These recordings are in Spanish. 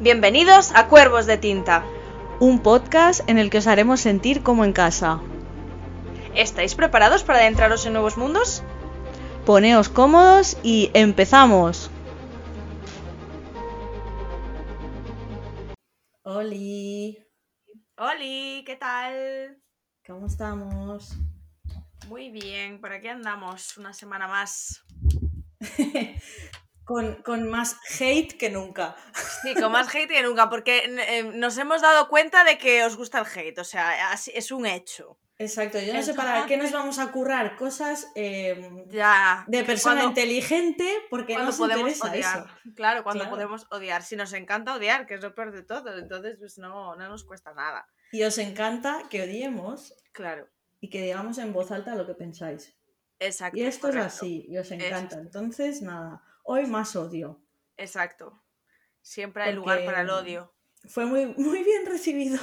Bienvenidos a Cuervos de Tinta. Un podcast en el que os haremos sentir como en casa. ¿Estáis preparados para adentraros en nuevos mundos? Poneos cómodos y empezamos. Oli, Oli, ¿qué tal? ¿cómo estamos? Muy bien, por aquí andamos una semana más. con, con más hate que nunca. Sí, con más hate que nunca, porque eh, nos hemos dado cuenta de que os gusta el hate, o sea, es un hecho. Exacto, yo no sé para qué nos vamos a currar cosas eh, Ya. de persona cuando- inteligente porque no nos podemos interesa odiar. eso. Claro, cuando Claro. podemos odiar. Si nos encanta odiar, que es lo peor de todo, entonces pues no, no nos cuesta nada. Y os encanta que odiemos Claro, y que digamos en voz alta lo que pensáis. exacto. Y esto es así, y os encanta. Es- Entonces, nada, hoy más odio. Exacto. Siempre hay lugar para el Porque- odio. Fue muy, muy bien recibido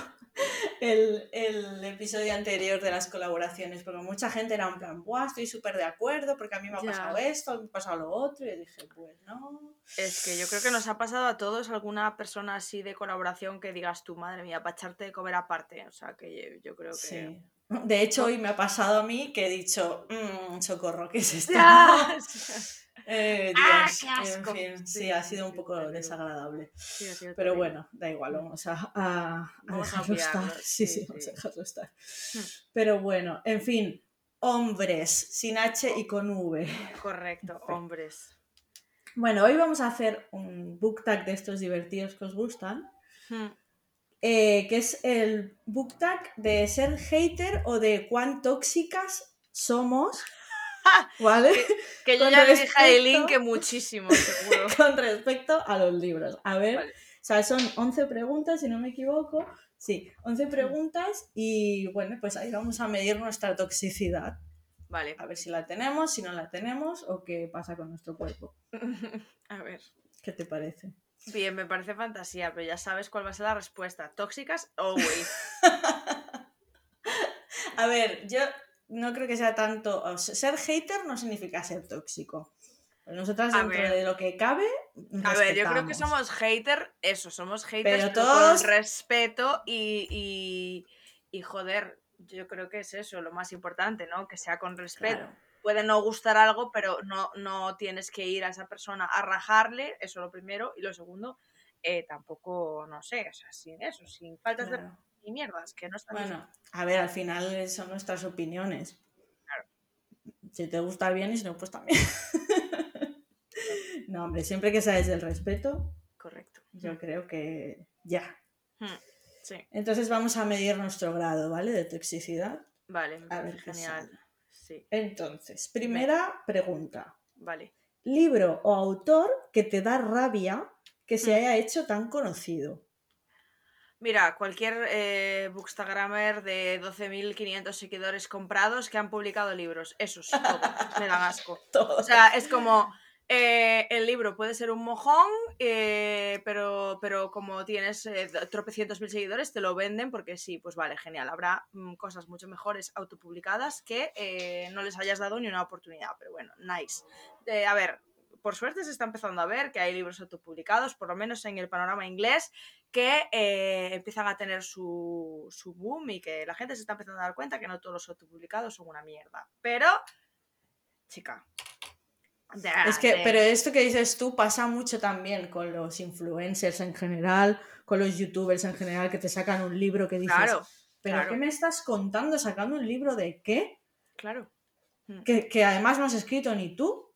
el, el episodio anterior de las colaboraciones, porque mucha gente era en plan, Buah, estoy súper de acuerdo porque a mí me ha Ya. pasado esto, me ha pasado lo otro, y yo dije, pues no. Es que yo creo que nos ha pasado a todos alguna persona así de colaboración que digas tú, madre mía, para echarte de comer aparte. O sea, que yo, yo creo que. Sí. De hecho, hoy me ha pasado a mí que he dicho, "Mm, socorro, ¿qué es esto? ¡Ya! Eh, ¡Ah, en fin, sí, Sí, ha sido un poco desagradable. Sí, Pero bueno, da igual, vamos a, a- a Vamos a dejarlo estar. Sí, sí, vamos a dejarlo estar. Hmm. Pero bueno, en fin, hombres, sin H y con V. Correcto, hombres. Bueno, hoy vamos a hacer un book tag de estos divertidos que os gustan, Hmm. eh, que es el book tag de ser hater o de cuán tóxicas somos, ¿vale? Que yo ya le dije a Eileen que muchísimo, seguro. con respecto a los libros. A ver, Vale. o sea, son 11 preguntas, si no me equivoco. Sí, 11 preguntas y bueno, pues ahí vamos a medir nuestra toxicidad. Vale. A ver si la tenemos, si no la tenemos o qué pasa con nuestro cuerpo. A ver. ¿Qué te parece? Bien, me parece fantasía, pero ya sabes cuál va a ser la respuesta. Tóxicas, always. A ver, yo no creo que sea tanto. o sea, ser hater no significa ser tóxico. Nosotras, A dentro ver. de lo que cabe. A ver, yo creo que somos hater, eso, somos haters, Pero todos- con respeto y, y, y, joder, yo creo que es eso, lo más importante, ¿no? Que sea con respeto. Claro. Puede no gustar algo, pero no, no tienes que ir a esa persona a rajarle, eso lo primero. Y lo segundo, eh, tampoco, no sé, o sea, sin eso, sin faltas de Ni mierdas, que no están Bueno, a ver, al final son nuestras opiniones. Claro. Si te gusta bien y si no, pues también. no, hombre, siempre que sea desde el respeto, correcto. yo creo que ya. Hmm, Sí, Entonces vamos a medir nuestro grado, ¿vale? De toxicidad. vale, me A ver genial. Sí, Entonces, primera pregunta. vale. Libro o autor que te da rabia que se Hmm. haya hecho tan conocido. Mira, cualquier eh, bookstagrammer de 12.500 seguidores comprados que han publicado libros, esos, todos, me dan asco. Todo. O sea, es como, eh, el libro puede ser un mojón, eh, pero, pero como tienes eh, tropecientos mil seguidores, te lo venden porque sí, pues vale, genial. Habrá mm, cosas mucho mejores autopublicadas que no les hayas dado ni una oportunidad, pero bueno, nice. A ver, por suerte se está empezando a ver que hay libros autopublicados, por lo menos en el panorama inglés, que eh, empiezan a tener su, su boom y que la gente se está empezando a dar cuenta que no todos los autopublicados son una mierda. Pero, chica. Es que, pero esto que dices tú pasa mucho también con los influencers en general, con los youtubers en general que te sacan un libro que dices, Claro, ¿pero claro. qué me estás contando sacando un libro de qué? claro. Mm, Que, que además no has escrito ni tú.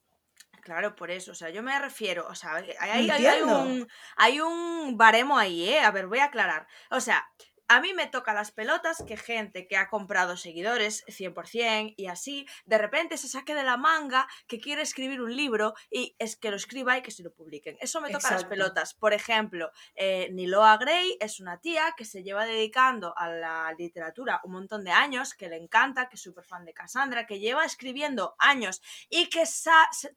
Claro, por eso. O sea, yo me refiero. O sea, hay, un, hay un baremo ahí, ¿eh? A ver, voy a aclarar. O sea, a mí me toca las pelotas que gente que ha comprado seguidores 100% y así, de repente se saque de la manga que quiere escribir un libro y es que lo escriba y que se lo publiquen. Eso me toca las pelotas. Por ejemplo, eh, Niloa Gray es una tía que se lleva dedicando a la literatura un montón de años, que le encanta, que es súper fan de Cassandra, que lleva escribiendo años y que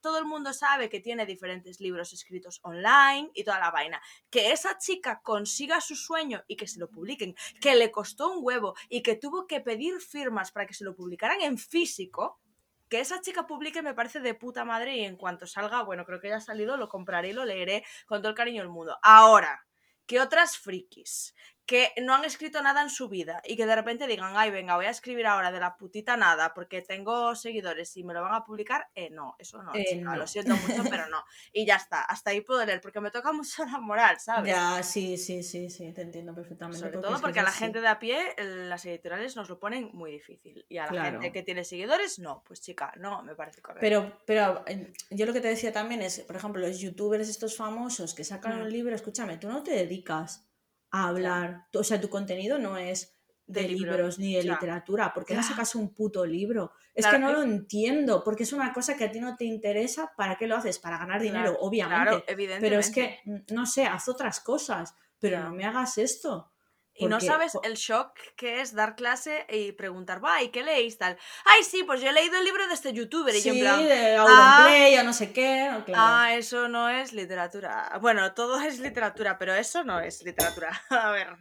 todo el mundo sabe que tiene diferentes libros escritos online y toda la vaina. Que esa chica consiga su sueño y que se lo publiquen, que le costó un huevo y que tuvo que pedir firmas para que se lo publicaran en físico, que esa chica publique me parece de puta madre y en cuanto salga, bueno, creo que ya ha salido, lo compraré y lo leeré con todo el cariño del mundo. Ahora, que otras frikis que no han escrito nada en su vida y que de repente digan, ay, venga, voy a escribir ahora de la putita nada porque tengo seguidores y me lo van a publicar, eh, no, eso no, Eh, chica, no. lo siento mucho, pero no. Y ya está, hasta ahí puedo leer, porque me toca mucho la moral, ¿sabes? Ya, sí, sí, sí, sí, te entiendo perfectamente. Sobre todo porque a la gente de a pie las editoriales nos lo ponen muy difícil. Y a la Claro. gente que tiene seguidores, no. Pues chica, no, me parece correcto. Pero, pero eh, yo lo que te decía también es, por ejemplo, los youtubers estos famosos que sacan Mm. un libro, escúchame, tú no te dedicas a hablar, o sea, tu contenido no es de, De libro, libros ni de ya. literatura, ¿por qué no sacas un puto libro? Es Claro, que no eh. lo entiendo, porque es una cosa que a ti no te interesa, ¿para qué lo haces? Para ganar dinero, Claro, obviamente. Claro, evidentemente. pero es que, no sé, haz otras cosas, pero Ya. no me hagas esto. Y no sabes el shock que es dar clase y preguntar, va, ¿y qué leéis tal? Ay, sí, pues yo he leído el libro de este youtuber. Y yo en plan, de ah, o no sé qué, no, claro. ah, eso no es literatura. Bueno, todo es literatura, pero eso no es literatura. A ver.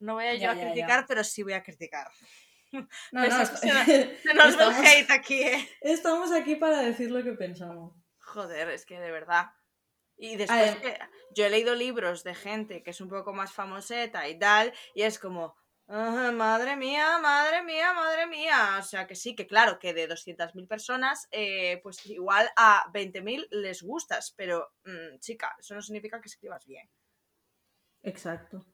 No voy a yo Ya, a ya, ya. criticar, pero sí voy a criticar. no, no, est- Se nos Estamos- hate aquí, ¿eh? Estamos aquí para decir lo que pensamos. Joder, es que de verdad. Y después que yo he leído libros de gente que es un poco más famoseta y tal, y es como, "Ah, madre mía, madre mía, madre mía. O sea que sí, que claro, que de 200.000 personas, eh, pues igual a 20.000 les gustas, pero mm, chica, eso no significa que escribas bien. Exacto.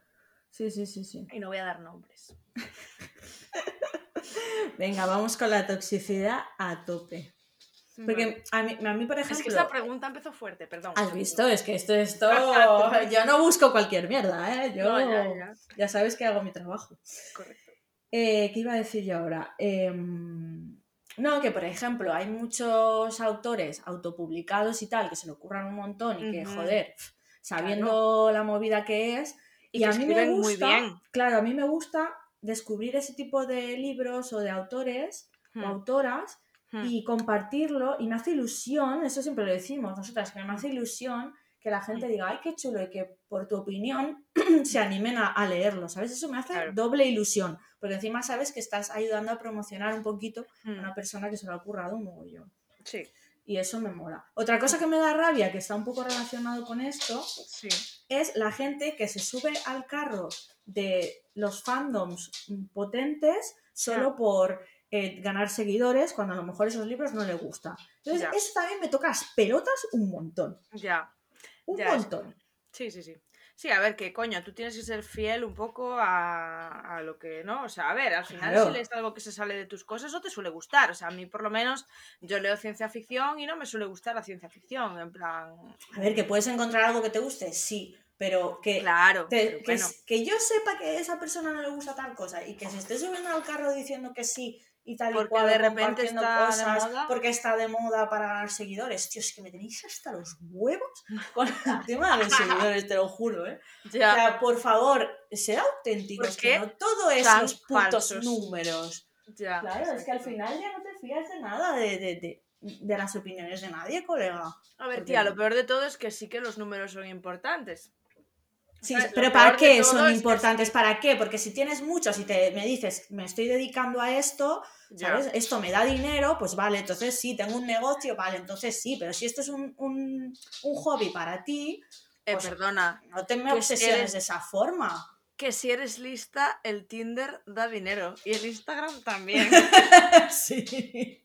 Sí, sí, sí, sí. Y no voy a dar nombres. Venga, vamos con la toxicidad a tope. Porque a mí, a mí, por es ejemplo... que esa pregunta empezó fuerte, perdón. ¿Has visto? Es que esto, esto... Total. Yo no busco cualquier mierda, ¿eh? Yo... No, ya, ya, ya sabes que hago mi trabajo. correcto. Eh, ¿Qué iba a decir yo ahora? Em, no, que por ejemplo hay muchos autores autopublicados y tal que se le ocurran un montón y que, joder, sabiendo la movida que es. Y, Y, que a mí me gusta, muy bien. claro, a mí me gusta descubrir ese tipo de libros o de autores o Hmm, autoras hmm. y compartirlo y me hace ilusión, eso siempre lo decimos nosotras, que me hace ilusión que la gente Mm. diga, ay, qué chulo, y que por tu opinión se animen a, a leerlo, ¿sabes? Eso me hace Claro. doble ilusión, porque encima sabes que estás ayudando a promocionar un poquito a Hmm, una persona que se lo ha currado un mogollón. Sí, Y eso me mola. Otra cosa que me da rabia, que está un poco relacionado con esto, sí. es la gente que se sube al carro de los fandoms mm, potentes solo por eh, ganar seguidores cuando a lo mejor esos libros no le gustan. Entonces, Ya. eso también me toca las pelotas un montón. Ya. Un Ya, es- montón. Sí, sí, sí. Sí, a ver, que coño, tú tienes que ser fiel un poco a, a lo que, ¿no? O sea, a ver, al final Claro. si lees algo que se sale de tus cosas, no te suele gustar. O sea, a mí por lo menos yo leo ciencia ficción y no me suele gustar la ciencia ficción. En plan, A ver, que puedes encontrar algo que te guste, sí, pero que, claro, te- pero que, bueno, que yo sepa que a esa persona no le gusta tal cosa y que se esté subiendo al carro diciendo que sí y tal y Porque cual, de repente está de cosas, moda. porque está de moda para ganar seguidores. Tío, es que me tenéis hasta los huevos con el tema de los seguidores, te lo juro, ¿eh? ya, O sea, por favor, ser auténticos, ¿Por que no todo es tan los putos falsos? números. ya. Claro, es que al final ya no te fías de nada de, de, de, de las opiniones de nadie, colega. A ver, tía, lo peor de todo es que sí que los números son importantes. Sí, pero ¿para qué son es importantes? ¿Para qué? Porque si tienes muchos y te, me dices, me estoy dedicando a esto, Ya. ¿sabes? Esto me da dinero, pues vale, entonces sí, tengo un negocio, vale, entonces sí, pero si esto es un, un, un hobby para ti, Eh, pues- perdona, no te me Que si obsesiones eres- de esa forma. que si eres lista, el Tinder da dinero. Y el Instagram también. sí.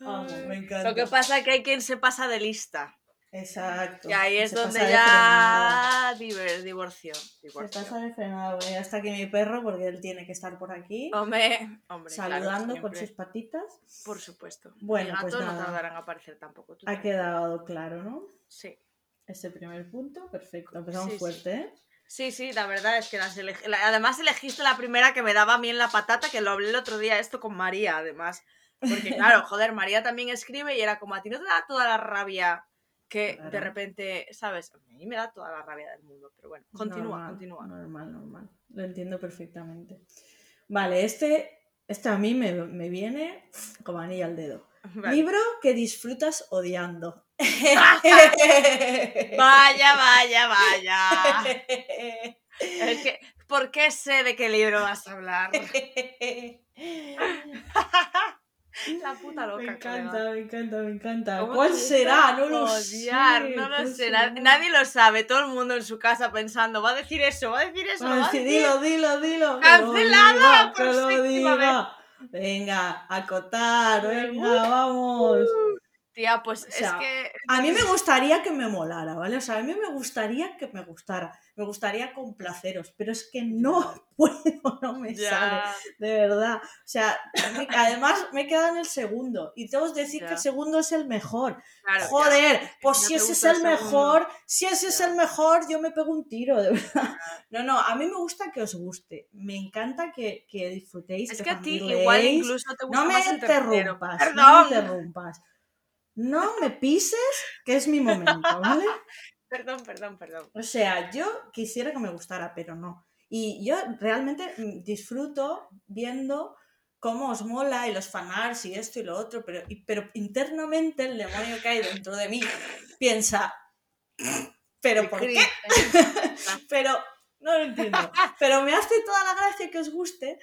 Me encanta. Lo que pasa es que hay quien se pasa de lista. Exacto. Y ahí es Se donde ya diver- divorcio. Se pasa de frenada. Bueno, ya está aquí mi perro porque él tiene que estar por aquí. Hombre, hombre, claro, saludando con sus patitas. Por supuesto. Bueno, pues no tardarán en aparecer tampoco. Ha quedado claro, ¿no? Sí. Ese primer punto, perfecto. Empezamos Sí, sí. fuerte, ¿eh? Sí, sí, la verdad es que las eleg- la- además elegiste la primera que me daba bien la patata, que lo hablé el otro día esto con María, además. Porque claro, joder, María también escribe y era como a ti no te da toda la rabia que de repente, ¿sabes? A mí me da toda la rabia del mundo, pero bueno, continúa, Normal, continúa. Normal, normal. Lo entiendo perfectamente. Vale, este, este a mí me, me viene como anillo al dedo. Vale. Libro que disfrutas odiando. Vaya, vaya, vaya. Es que, ¿por qué sé de qué libro vas a hablar? La puta loca. Me colega. encanta, me encanta, me encanta. ¿Cómo ¿Cuál será? No lo odiar? sé. No lo ¿cuál sé. será? Nadie lo sabe. Todo el mundo en su casa pensando, va a decir eso, va a decir eso. Va a decir... dilo, dilo, dilo. ¡Cancelada por lo séptima diga. Venga, acotar, venga, Uh, vamos. Tía, pues O sea, es que. A mí me gustaría que me molara, ¿vale? O sea, a mí me gustaría que me gustara. Me gustaría complaceros, pero es que no puedo, no me sale. De verdad. O sea, me- además me he quedado en el segundo. Y todos decir Ya. que el segundo es el mejor. Claro, ya. Joder, pues no si ese es el mejor, si ese es el mejor, yo me pego un tiro, de verdad. No, no, a mí me gusta que os guste. Me encanta que, que disfrutéis. Es que que a ti igual incluso te gusta No me más interrumpas, Perdón. no me interrumpas. No me pises, que es mi momento, ¿vale? Perdón, perdón, perdón. O sea, yo quisiera que me gustara, pero no. Y yo realmente mm, disfruto viendo cómo os mola y los fanarts y esto y lo otro, pero, y- pero internamente el demonio que hay dentro de mí piensa, ¿pero por qué? Pero no lo entiendo. Pero me hace toda la gracia que os guste.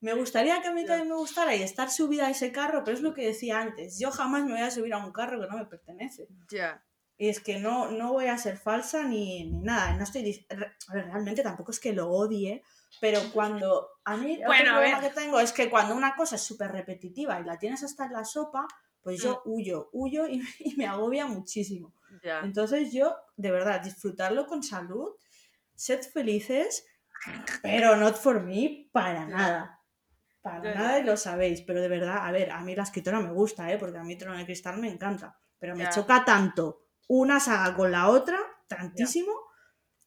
Me gustaría que a mí también me gustara y estar subida a ese carro, pero es lo que decía antes. Yo jamás me voy a subir a un carro que no me pertenece. Ya. Y es que no, no voy a ser falsa ni, ni nada. No estoy realmente tampoco es que lo odie, pero cuando a mí Bueno, problema que tengo es que cuando una cosa es súper repetitiva y la tienes hasta en la sopa, pues yo Mm. huyo, huyo y, y me agobia muchísimo. Ya. Entonces yo, de verdad, disfrutarlo con salud, sed felices, pero not for me para nada. Para nada y lo sabéis, pero de verdad, a ver, a mí la escritora me gusta, ¿eh? porque a mí Trono de Cristal me encanta, pero me choca tanto una saga con la otra, tantísimo,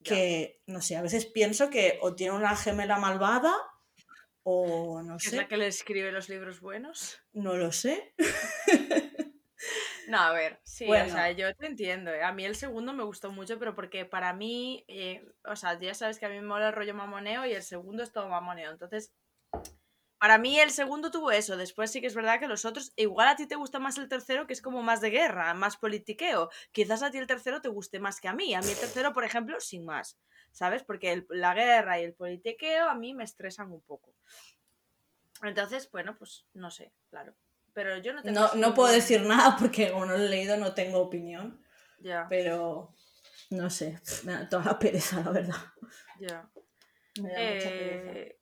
que, no sé, a veces pienso que o tiene una gemela malvada o no ¿Qué es sé, la que le escribe los libros buenos? no lo sé. No, a ver, sí, Bueno. o sea, yo te entiendo. ¿eh? A mí el segundo me gustó mucho, pero porque para mí, eh, o sea, ya sabes que a mí me mola el rollo mamoneo y el segundo es todo mamoneo. Entonces, para mí el segundo tuvo eso. Después sí que es verdad que los otros, igual a ti te gusta más el tercero, que es como más de guerra, más politiqueo. Quizás a ti el tercero te guste más que a mí. A mí el tercero, por ejemplo, sin más, ¿sabes? Porque el- la guerra y el politiqueo a mí me estresan un poco. Entonces, bueno, pues no sé, claro. Pero yo no tengo No, no puedo decir nada porque como no lo he leído no tengo opinión. Ya, pero no sé, me da toda la pereza, la verdad. ya. Me da mucha pereza.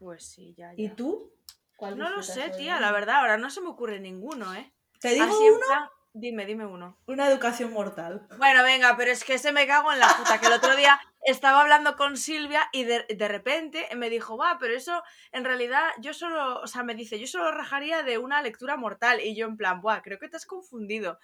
Pues sí, ya, ¿Y tú? ¿Cuál No lo sé, tía, la verdad, ahora no se me ocurre ninguno, ¿eh? Te digo Así uno, plan- Dime, dime uno. una educación mortal. Bueno, venga, pero es que se me cago en la puta, que el otro día estaba hablando con Silvia y de, de repente me dijo, va, pero eso en realidad yo solo, o sea, me dice, yo solo rajaría de una lectura mortal. Y yo en plan, buah, creo que te has confundido.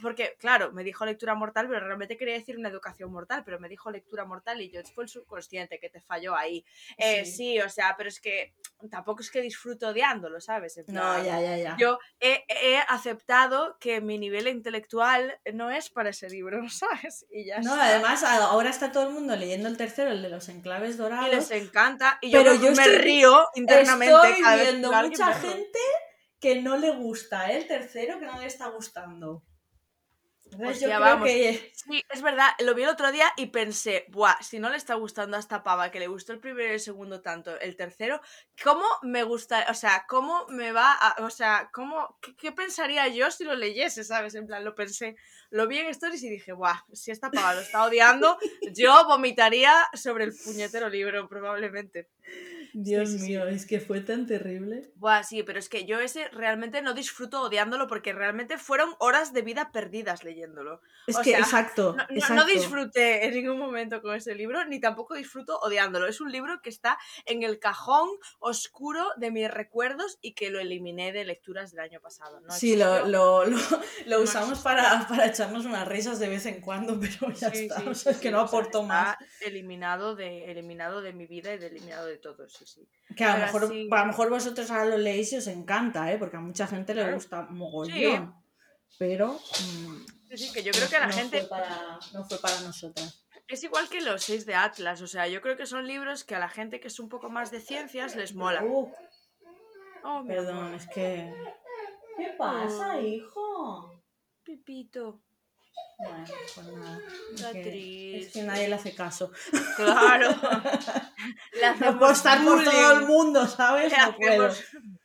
Porque, claro, me dijo lectura mortal, pero realmente quería decir una educación mortal, pero me dijo lectura mortal y yo fue el subconsciente que te falló ahí. Eh, Sí. sí. o sea, pero es que tampoco es que disfruto odiándolo, ¿sabes? En No, plan, ya, ya, ya. yo he, he aceptado que mi nivel intelectual no es para ese libro, ¿sabes? Y ya No, está. además ahora está todo el mundo leyendo el tercero, el de los enclaves Y dorados. les encanta. Y yo, Pero me- yo me estoy- río internamente. Estoy viendo mucha gente que no le gusta ¿eh? el tercero, que no le está gustando. Entonces Hostia, yo creo vamos. que Sí, es verdad, lo vi el otro día y pensé, buah, si no le está gustando a esta pava que le gustó el primero y el segundo tanto, el tercero, ¿cómo me gusta? O sea, ¿cómo me va a. O sea, ¿cómo. ¿Qué, qué pensaría yo si lo leyese, sabes? En plan, lo pensé, lo vi en stories y dije, buah, si esta pava lo está odiando, yo vomitaría sobre el puñetero libro, probablemente. Dios sí, sí. mío, es que fue tan terrible. Buah, sí, pero es que yo ese realmente no disfruto odiándolo porque realmente fueron horas de vida perdidas leyéndolo. Es O que, sea, exacto, No, exacto. no disfruté en ningún momento con ese libro, ni tampoco disfruto odiándolo. Es un libro que está en el cajón oscuro de mis recuerdos y que lo eliminé de lecturas del año pasado. ¿no? Sí, lo, lo, lo, lo No usamos para, para echarnos unas risas de vez en cuando, pero ya Sí, está. o sea, es que no aportó más. Eliminado de, eliminado de mi vida y de eliminado de todo, sí, sí. Que a lo, mejor, sí. a lo mejor vosotros ahora lo leéis y os encanta, ¿eh? porque a mucha gente le gusta mogollón. Pero mm, Sí, que yo creo que la no, gente fue para, no fue para nosotras. es igual que los seis de Atlas, o sea, yo creo que son libros que a la gente que es un poco más de ciencias les mola. Uh, Oh, perdón, es que... ¿Qué pasa, hijo? Pipito. Bueno, pues nada. Está es que- Es que nadie le hace caso. Claro. Le No puedo estar por todo el mundo, ¿sabes? Le No puedo.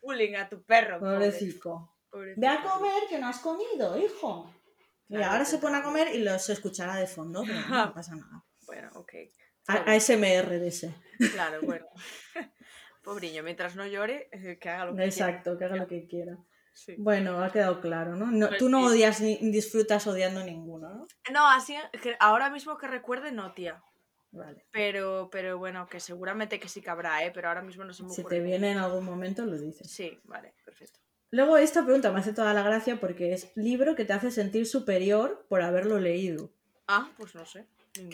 bullying a tu perro. pobre. Pobrecito. Pobrecito. Ve a comer que no has comido, hijo. Y ahora se pone a comer y los escuchará de fondo, pero no pasa nada. Bueno, ok. A- ASMR de ese. Claro, bueno. Pobriño, mientras no llore, eh, que haga lo que Exacto, que haga lo que quiera. Sí. Bueno, ha quedado claro, ¿no? No- Pues tú no odias ni disfrutas odiando ninguno, ¿no? No, así, que ahora mismo que recuerde, no, tía. Vale. Pero, pero bueno, que seguramente que sí que habrá, ¿eh? Pero ahora mismo no se me Si ocurre. te viene en algún momento, lo dices. Sí, vale, perfecto. Luego esta pregunta me hace toda la gracia porque es libro que te hace sentir superior por haberlo leído. Ah, pues no sé.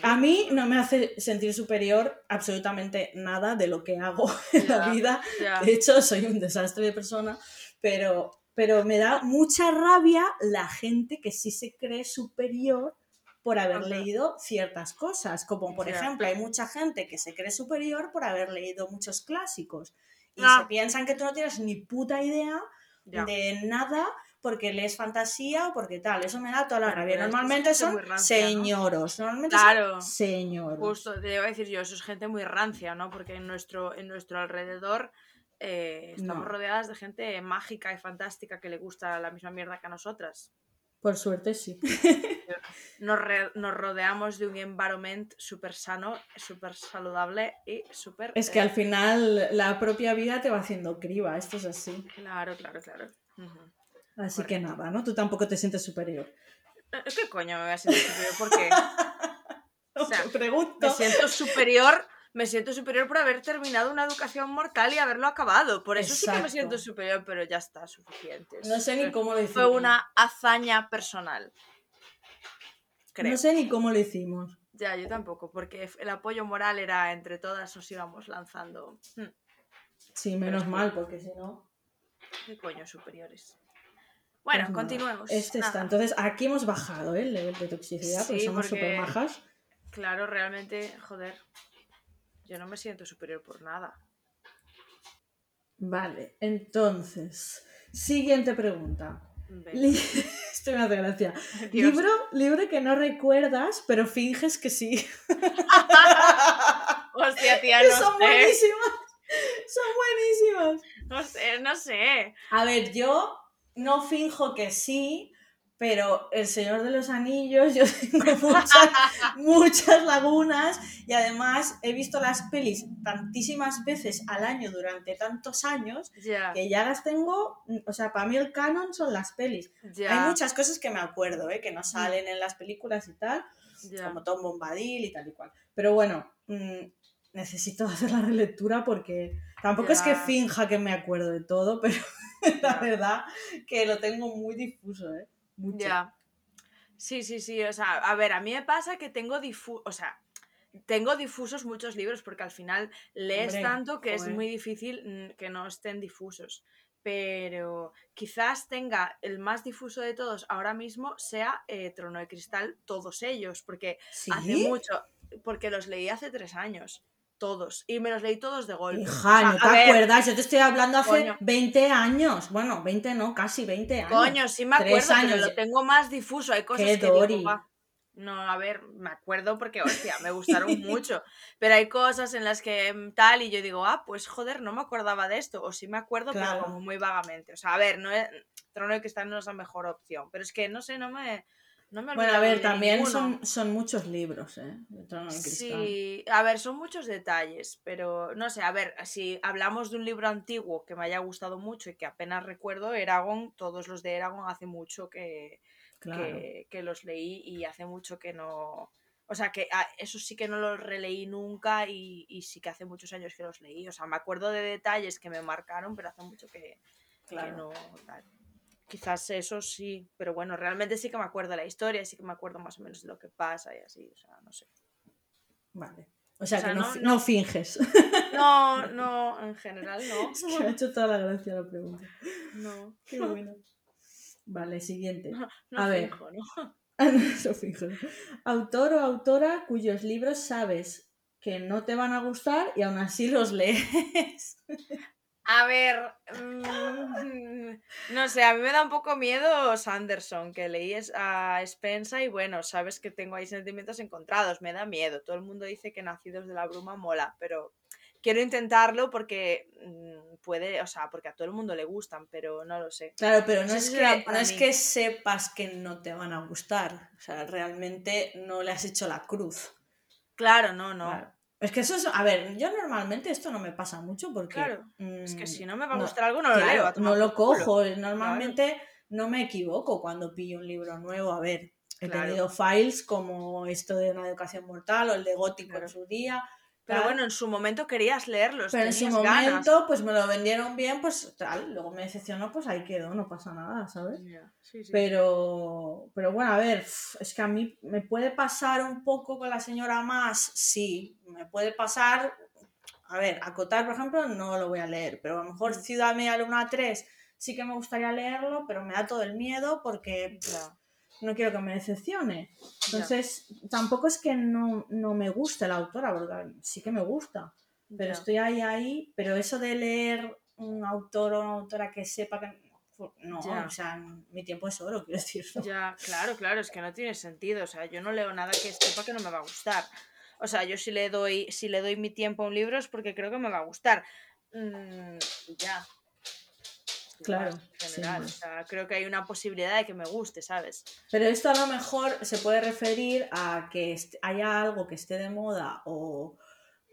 A mí no me hace sentir superior absolutamente nada de lo que hago en la vida. ya. De hecho, soy un desastre de persona, pero, pero me da mucha rabia la gente que sí se cree superior por haber Ajá. leído ciertas cosas. Como por ejemplo, hay mucha gente que se cree superior por haber leído muchos clásicos. Y Ah. se piensan que tú no tienes ni puta idea de nada porque lees fantasía o porque tal. Eso me da toda la rabia. Normalmente son rancia, ¿no? señoros. Normalmente Claro. son señoros. Justo, te iba a decir yo, eso es gente muy rancia, ¿no? Porque en nuestro, en nuestro alrededor eh, estamos No. rodeadas de gente mágica y fantástica que le gusta la misma mierda que a nosotras. Por suerte sí. Nos, re- nos rodeamos de un environment súper sano, súper saludable y súper... Es que eh, al final la propia vida te va haciendo criba, esto es así. Claro, claro, claro. Ujú. Así que nada, ¿no? Tú tampoco te sientes superior. Eh, ¿Qué coño me voy a sentir superior? ¿Por qué? O sea, Te pregunto. Me siento superior, me siento superior por haber terminado una educación mortal y haberlo acabado. Por eso sí que me siento superior, pero ya está, suficiente. No sé ni cómo lo hicimos. Fue una hazaña personal. Creo. No sé ni cómo lo hicimos. Ya, yo tampoco, porque el apoyo moral era entre todas nos íbamos lanzando. Hmm, Sí, menos mal, porque si no. ¿Qué coño superiores? Bueno, pues nada. continuemos. Este está. Entonces, aquí hemos bajado ¿eh? el nivel de toxicidad, porque Sí, somos porque- súper majas. Claro, realmente, joder. Yo no me siento superior por nada. Vale, entonces. Siguiente pregunta. Esto me hace gracia. Dios. Libro, libro que no recuerdas, pero finges que sí. Hostia, tía, no son sé. buenísimas. Son buenísimas. No sé, no sé. A ver, yo no finjo que sí, pero El Señor de los Anillos, yo tengo muchas, muchas lagunas y además he visto las pelis tantísimas veces al año durante tantos años que ya las tengo, o sea, para mí el canon son las pelis. Hay muchas cosas que me acuerdo, ¿eh? que no salen en las películas y tal, como Tom Bombadil y tal y cual. Pero bueno, mm, necesito hacer la relectura porque tampoco es que finja que me acuerdo de todo, pero la verdad que lo tengo muy difuso, ¿eh? Mucho. Ya. Sí, sí, sí. O sea, a ver, a mí me pasa que tengo difu o sea, tengo difusos muchos libros porque al final lees Hombre, tanto que es muy difícil mm, que no estén difusos. Pero quizás tenga el más difuso de todos ahora mismo sea eh, Trono de Cristal, todos ellos, porque ¿Sí? hace mucho, porque los leí hace tres años, todos, y me los leí todos de golpe. Hija, O sea, ¿no te ver, acuerdas? Yo te estoy hablando hace Coño. 20 años. Bueno, 20 no, casi 20 años. Coño, sí me acuerdo, pero lo tengo más difuso. Hay cosas Qué que Dori. digo, "Va". No, a ver, me acuerdo porque, hostia, me gustaron mucho. Pero hay cosas en las que mm, tal y yo digo, ah, pues joder, no me acordaba de esto. O sí me acuerdo, Claro. pero como muy vagamente. O sea, a ver, no es, Trono de Cristal no es la mejor opción. Pero es que, no sé, no me, no me Bueno, a ver, también son, son muchos libros, ¿eh? Sí, a ver, son muchos detalles, pero no sé, a ver, si hablamos de un libro antiguo que me haya gustado mucho y que apenas recuerdo, Eragon, todos los de Eragon hace mucho que, Claro. que, que los leí y hace mucho que no... O sea, que ah, eso sí que no los releí nunca y, y sí que hace muchos años que los leí. O sea, me acuerdo de detalles que me marcaron, pero hace mucho que, no... tal. Quizás eso sí, pero bueno, realmente sí que me acuerdo de la historia, sí que me acuerdo más o menos de lo que pasa y así, o sea, no sé. Vale. O sea, O sea, que no, no- fi- no finges. No, no, en general no. es que me ha hecho toda la gracia la pregunta. No, Qué bueno. Vale, siguiente. no A ver. finjo, ¿no? Ah, no, eso fijo. Autor o autora cuyos libros sabes que no te van a gustar y aún así los lees. A ver, mm, no sé, a mí me da un poco miedo Sanderson, que leí a Spensa y bueno, sabes que tengo ahí sentimientos encontrados, me da miedo. Todo el mundo dice que Nacidos de la Bruma mola, pero quiero intentarlo porque mm, puede, o sea, porque a todo el mundo le gustan, pero no lo sé. Claro, pero no, es, que, no es que sepas que no te van a gustar, o sea, realmente no le has hecho la cruz. Claro, no, no. Es que eso es, a ver, yo normalmente esto no me pasa mucho porque... Claro, es que si no me va a mm, gustar algo no lo leo. No lo cojo, normalmente no me equivoco cuando pillo un libro nuevo, a ver, he tenido files como esto de una educación mortal o el de gótico en su día, pero bueno, en su momento querías leerlos. Pero en su momento, pues me lo vendieron bien, pues tal. Luego me decepcionó, pues ahí quedó, no pasa nada, ¿sabes? Pero, pero bueno, a ver, es que a mí me puede pasar un poco con la señora más, sí, me puede pasar. A ver, acotar, por ejemplo, no lo voy a leer, pero a lo mejor mm. Ciudad Media Luna 3 sí que me gustaría leerlo, pero me da todo el miedo porque no quiero que me decepcione. Entonces, tampoco es que no, me guste la autora, porque sí que me gusta, pero estoy ahí, ahí, pero eso de leer un autor o una autora que sepa que... No, o sea, mi tiempo es oro, quiero decir. Ya, claro, claro, es que no tiene sentido. O sea, yo no leo nada que sepa que no me va a gustar. O sea, yo si le doy, si le doy mi tiempo a un libro es porque creo que me va a gustar. Mm, ya, Claro. creo que hay una posibilidad de que me guste, ¿sabes? Pero esto a lo mejor se puede referir a que haya algo que esté de moda o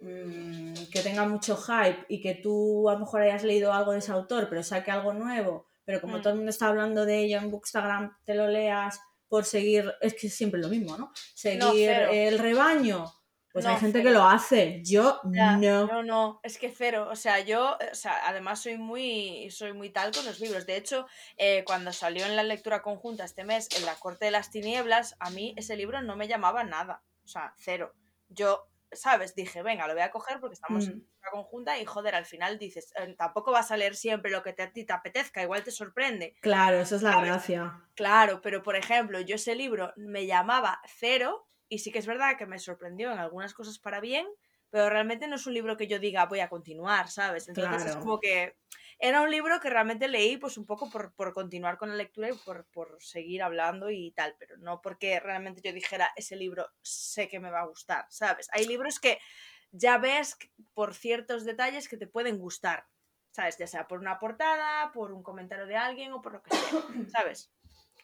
mm, que tenga mucho hype y que tú a lo mejor hayas leído algo de ese autor, pero saque algo nuevo, pero como mm. todo el mundo está hablando de ello en Bookstagram, te lo leas por seguir, es que es siempre lo mismo, ¿no? Seguir el rebaño pues hay gente que lo hace, yo no. No, no, es que cero. O sea, yo, o sea, además soy muy, soy muy tal con los libros. De hecho, eh, cuando salió en la lectura conjunta este mes, en La Corte de las Tinieblas, a mí ese libro no me llamaba nada. O sea, cero. Yo, ¿sabes? Dije, venga, lo voy a coger porque estamos en mm. la conjunta y joder, al final dices, eh, tampoco vas a leer siempre lo que te, a ti te apetezca, igual te sorprende. Claro, esa es la gracia. Claro, pero por ejemplo, yo ese libro me llamaba cero y sí que es verdad que me sorprendió en algunas cosas para bien, pero realmente no es un libro que yo diga voy a continuar, ¿sabes? Entonces es como que era un libro que realmente leí pues un poco por, por continuar con la lectura y por, por, seguir hablando y tal, pero no porque realmente yo dijera ese libro sé que me va a gustar, ¿sabes? Hay libros que ya ves por ciertos detalles que te pueden gustar, ¿sabes? Ya sea por una portada, por un comentario de alguien o por lo que sea, ¿sabes?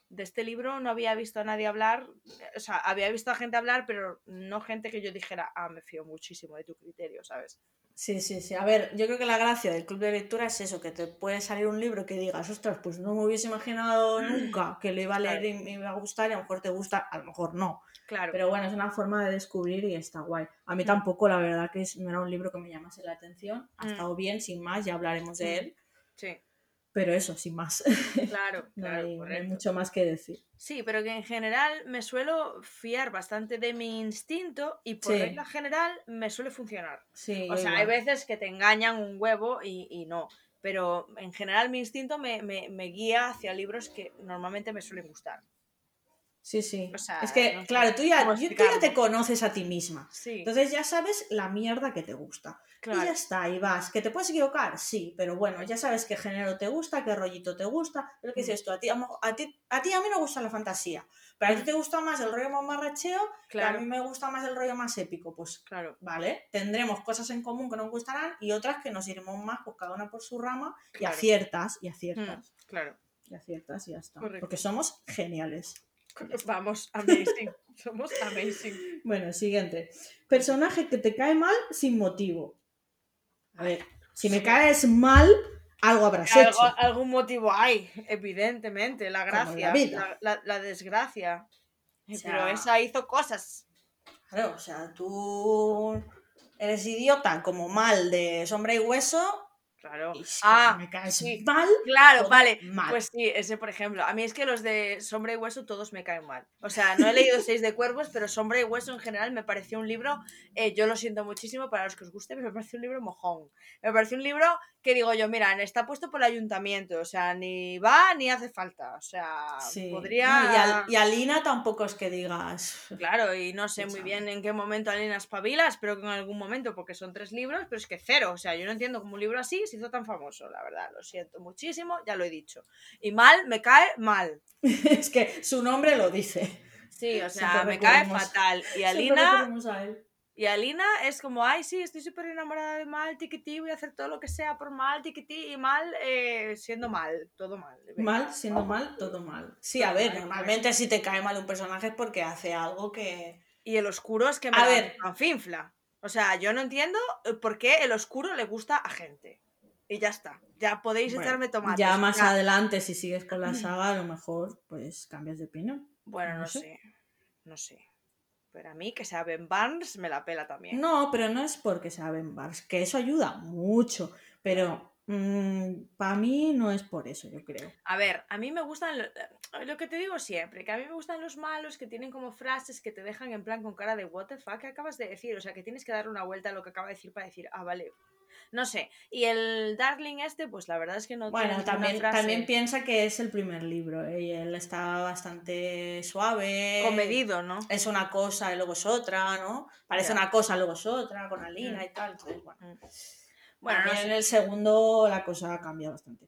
De este libro no había visto a nadie hablar, o sea, había visto a gente hablar, pero no gente que yo dijera, ah, me fío muchísimo de tu criterio, ¿sabes? Sí, sí, sí. A ver, yo creo que la gracia del club de lectura es eso, que te puede salir un libro que digas, ostras, pues no me hubiese imaginado nunca que lo iba a leer y me iba a gustar y a lo mejor te gusta, a lo mejor no. Claro. Pero bueno, es una forma de descubrir y está guay. A mí mm. tampoco, la verdad, que no era un libro que me llamase la atención. Ha mm. estado bien, sin más, ya hablaremos de mm. él. Sí. Pero eso, sin más. Claro, no, hay, mucho más que decir. Sí, pero que en general me suelo fiar bastante de mi instinto y por regla general me suele funcionar. Sí, o sea, hay veces que te engañan un huevo y, no. Pero en general mi instinto me, me guía hacia libros que normalmente me suelen gustar. Sí, sí. es que, claro, tú ya, ya, te conoces a ti misma. Entonces ya sabes la mierda que te gusta. Y ya está, y vas. ¿Que te puedes equivocar? Sí, pero bueno, ya sabes qué género te gusta, qué rollito te gusta. Pero ¿qué es esto? A ti a, ti, a ti a mí no gusta la fantasía. Pero a ti te gusta más el rollo más marracheo, claro. a mí me gusta más el rollo más épico. Pues, claro. vale, tendremos cosas en común que nos gustarán y otras que nos iremos más, pues cada una por su rama, y aciertas, y aciertas. Mm, claro. Y aciertas y ya está. Porque somos geniales. Vamos, amazing. Somos amazing. Bueno, siguiente. Personaje que te cae mal sin motivo. A ver, si me caes mal, algo habrás hecho. Algún motivo hay, evidentemente. La gracia, la, desgracia. Pero esa hizo cosas. Claro, o sea, tú eres idiota como mal de sombra y hueso Claro. ah, me caes mal. Claro, vale. Pues sí, ese por ejemplo. A mí es que los de Sombra y Hueso todos me caen mal. O sea, no he leído Seis de Cuervos, pero Sombra y Hueso en general me pareció un libro, eh, yo lo siento muchísimo para los que os guste, pero me pareció un libro mojón. Me pareció un libro que digo yo, mira, está puesto por el ayuntamiento, o sea, ni va ni hace falta. O sea, podría. y, Alina tampoco es que digas. Claro, y no sé muy bien en qué momento Alina espabila, espero que en algún momento, porque son tres libros, pero es que cero. O sea, yo no entiendo cómo un libro así se hizo tan famoso, la verdad. Lo siento muchísimo, ya lo he dicho. Y mal, me cae mal. es que su nombre lo dice. Sí, o sea, me cae fatal. Y Alina, recurrimos a él. y Alina es como, ay, sí, estoy súper enamorada de Mal, tiquití, voy a hacer todo lo que sea por Mal, tiquití, y Mal eh, siendo mal, todo mal. Mal, siendo mal, todo mal. Sí, a ver, normalmente si te cae mal un personaje es porque hace algo que... Y el oscuro es que me A ver. finfla. O sea, yo no entiendo eh, por qué el oscuro le gusta a gente. Y ya está. Ya podéis Bueno, echarme tomates. ya más Ya. adelante, si sigues con la saga, a lo mejor pues cambias de opinión. Bueno, no no sé. sé. No sé. Pero a mí que sea Ben Barnes me la pela también. No, pero no es porque sea Ben Barnes, que eso ayuda mucho, pero para mí no es por eso, yo creo. A ver, a mí me gustan lo, eh, lo que te digo siempre, que a mí me gustan los malos que tienen como frases que te dejan en plan con cara de what the fuck, ¿qué acabas de decir? O sea, que tienes que dar una vuelta a lo que acaba de decir para decir, ah, vale. No sé. Y el Darling este, pues la verdad es que no tiene Bueno, ninguna también, frase también piensa que es el primer libro ¿eh? y él está bastante suave. comedido, ¿no? Es una cosa y luego es otra, ¿no? Parece una cosa, luego es otra, con Alina Mm. y tal. Entonces, bueno. Mm. Bueno, no sé. en el segundo la cosa cambia bastante.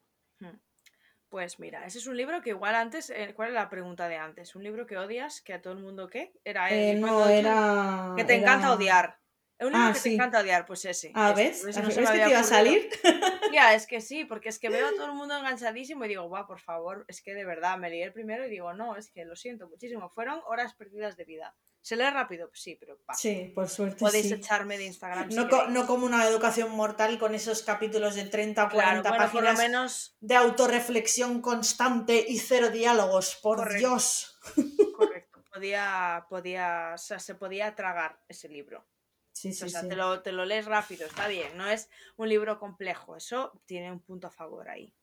Pues mira, ese es un libro que igual antes, eh, ¿cuál es la pregunta de antes? ¿Un libro que odias? ¿Que a todo el mundo qué? Era Eh, no, era. Que te era- encanta odiar. Es un libro Ah, que sí. te encanta odiar, pues ese. Ah, ese, ¿ves? ese no ¿Ves que te iba a salir? Tía, es que sí, porque es que veo a todo el mundo enganchadísimo y digo, guau, por favor, es que de verdad, me leí el primero y digo, no, es que lo siento muchísimo, fueron horas perdidas de vida. ¿Se lee rápido? Pues sí, pero Sí, por suerte. podéis sí. echarme de Instagram. si No, co- queréis. no como una educación mortal con esos capítulos de 30 o 40 Claro, bueno, por lo páginas menos, de autorreflexión constante y cero diálogos. Por Correcto. Dios. correcto, podía, podía, o sea, se podía tragar ese libro. Sí, sí, o sea, sí. te, lo, te lo lees rápido, está bien, no es un libro complejo, eso tiene un punto a favor ahí.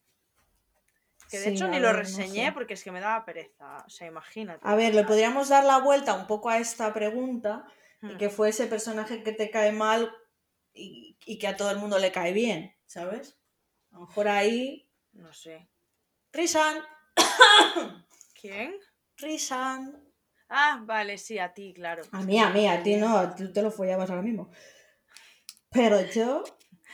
Que de Sí, hecho ni lo no reseñé sé. porque es que me daba pereza, o sea, imagínate. A ver, le podríamos dar la vuelta un poco a esta pregunta y Hmm. que fue ese personaje que te cae mal y, y que a todo el mundo le cae bien, ¿sabes? A lo mejor ahí. No sé. Risan, ¿Quién? Risan. Ah, vale, sí, a ti, claro. A mí, a mí, a ti no, tú te lo follabas ahora mismo. Pero yo.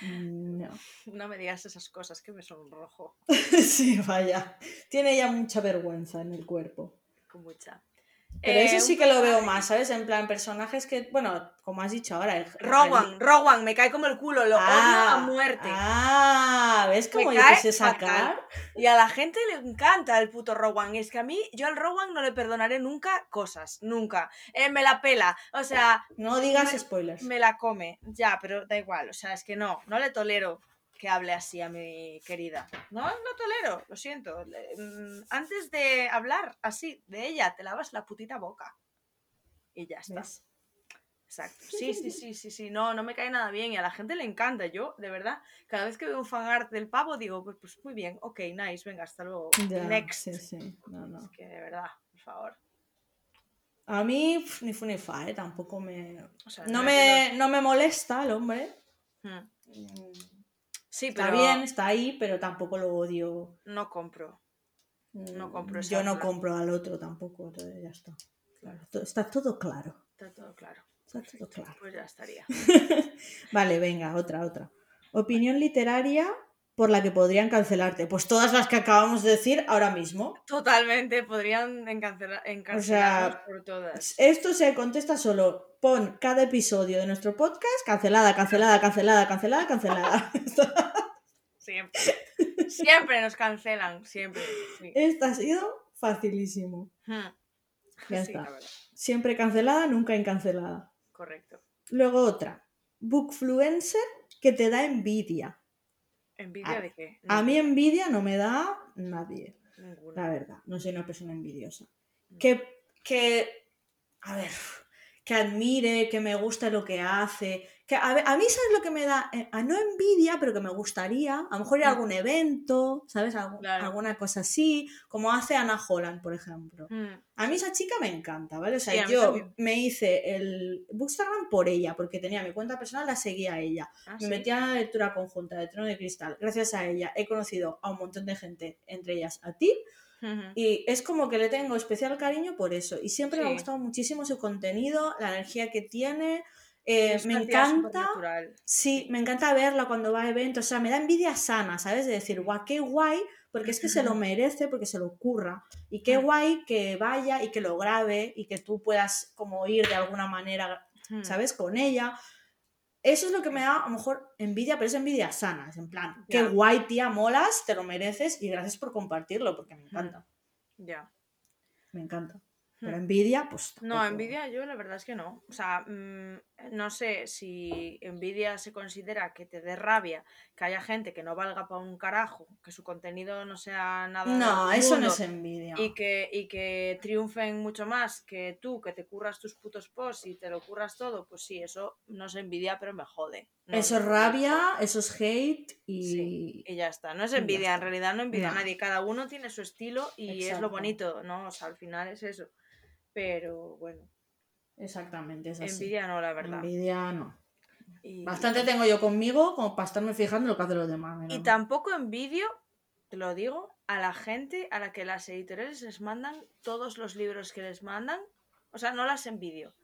No. No me digas esas cosas que me sonrojo Sí, vaya. Tiene ya mucha vergüenza en el cuerpo. con mucha. Pero Eh, eso un sí que lo veo más, ¿sabes? En plan, personajes que, bueno, como has dicho ahora. el- Rowan, Rowan, me cae como el culo, lo odio a muerte. Ah, ¿ves cómo yo fatal. sacar? Y a la gente le encanta el puto Rowan. Es que a mí, yo al Rowan no le perdonaré nunca cosas, nunca. Eh, me la pela, o sea, No digas Me- spoilers. me la come. Ya, pero da igual, o sea, es que no, no le tolero que hable así a mi querida. No, no tolero, lo siento. Mm, Antes de hablar así de ella, te lavas la putita boca. Y ya está. ¿Ves? Exacto. Sí, sí, sí, sí, sí. No, no me cae nada bien y a la gente le encanta. Yo, de verdad, cada vez que veo un fanart del pavo, digo, pues, pues muy bien, ok, nice, venga, hasta luego. Ya, Next. Sí, sí. No, no. Es que de verdad, por favor. A mí, ni fu ni fa, ¿eh? Tampoco me. O sea, No me, no me molesta el hombre. que Está bien, está ahí, pero tampoco lo odio. no compro. No Mm, compro esa Yo no compro al otro tampoco, entonces ya está. Claro, Está todo claro. Está todo claro. Está todo claro. Pues ya estaría. Vale, venga, otra, otra. Opinión literaria por la que podrían cancelarte. Pues todas las que acabamos de decir ahora mismo. Totalmente, podrían encarcelarnos por todas. Esto se contesta solo. Pon cada episodio de nuestro podcast cancelada, cancelada, cancelada, cancelada, cancelada. Siempre. Siempre nos cancelan, siempre. Sí. Esta ha sido facilísimo. Hmm. Ya Sí, está. Siempre cancelada, nunca incancelada. Correcto. Luego otra. Bookfluencer que te da envidia. ¿Envidia A- de qué? A mí envidia no me da nadie. Ninguna. La verdad, no soy una persona envidiosa. Mm. Que, que, a ver, que admire, que me guste lo que hace. Que a, a mí, ¿sabes lo que me da? Eh, a no envidia, pero que me gustaría. A lo mejor ir a Mm. algún evento, ¿sabes? Claro. Alguna cosa así, como hace Ana Holland, por ejemplo. Hmm. A mí esa chica me encanta, ¿vale? O sea, Sí, yo me hice el Bookstagram por ella, porque tenía mi cuenta personal, la seguía a ella. Ah, Me sí. metí a la lectura conjunta de Trono de Cristal. Gracias a ella he conocido a un montón de gente, entre ellas a ti, y es como que le tengo especial cariño por eso. Y siempre me ha gustado muchísimo su contenido, la energía que tiene, Eh, me encanta. Sí, me encanta verla cuando va a eventos, o sea, me da envidia sana, ¿sabes? De decir, guau, qué guay, porque es que se lo merece, porque se lo ocurra. Y qué guay que vaya y que lo grabe y que tú puedas como ir de alguna manera, Hmm. ¿sabes? Con ella. Eso es lo que me da a lo mejor envidia, pero es envidia sana, es en plan, qué Ya. guay, tía, molas, te lo mereces y gracias por compartirlo, porque me encanta, Ya. me encanta. Pero envidia, pues No, envidia yo la verdad es que no. O sea, mm, no sé si envidia se considera que te dé rabia que haya gente que no valga para un carajo, que su contenido no sea nada. No, eso no es envidia. Y que, y que triunfen mucho más que tú, que te curras tus putos posts y te lo curras todo, pues sí, eso no es envidia, pero me jode. No, Eso es rabia, eso es hate y... Sí, y ya está. No es envidia, en realidad no envidia a nadie. Cada uno tiene su estilo y es lo bonito, ¿no? O sea, al final es eso. Pero bueno, Exactamente, es así. envidia no, la verdad. Envidia no. Y, Bastante tengo yo conmigo como para estarme fijando en lo que hacen los demás. y tampoco envidio, te lo digo, a la gente a la que las editoriales les mandan todos los libros que les mandan. O sea, no las envidio.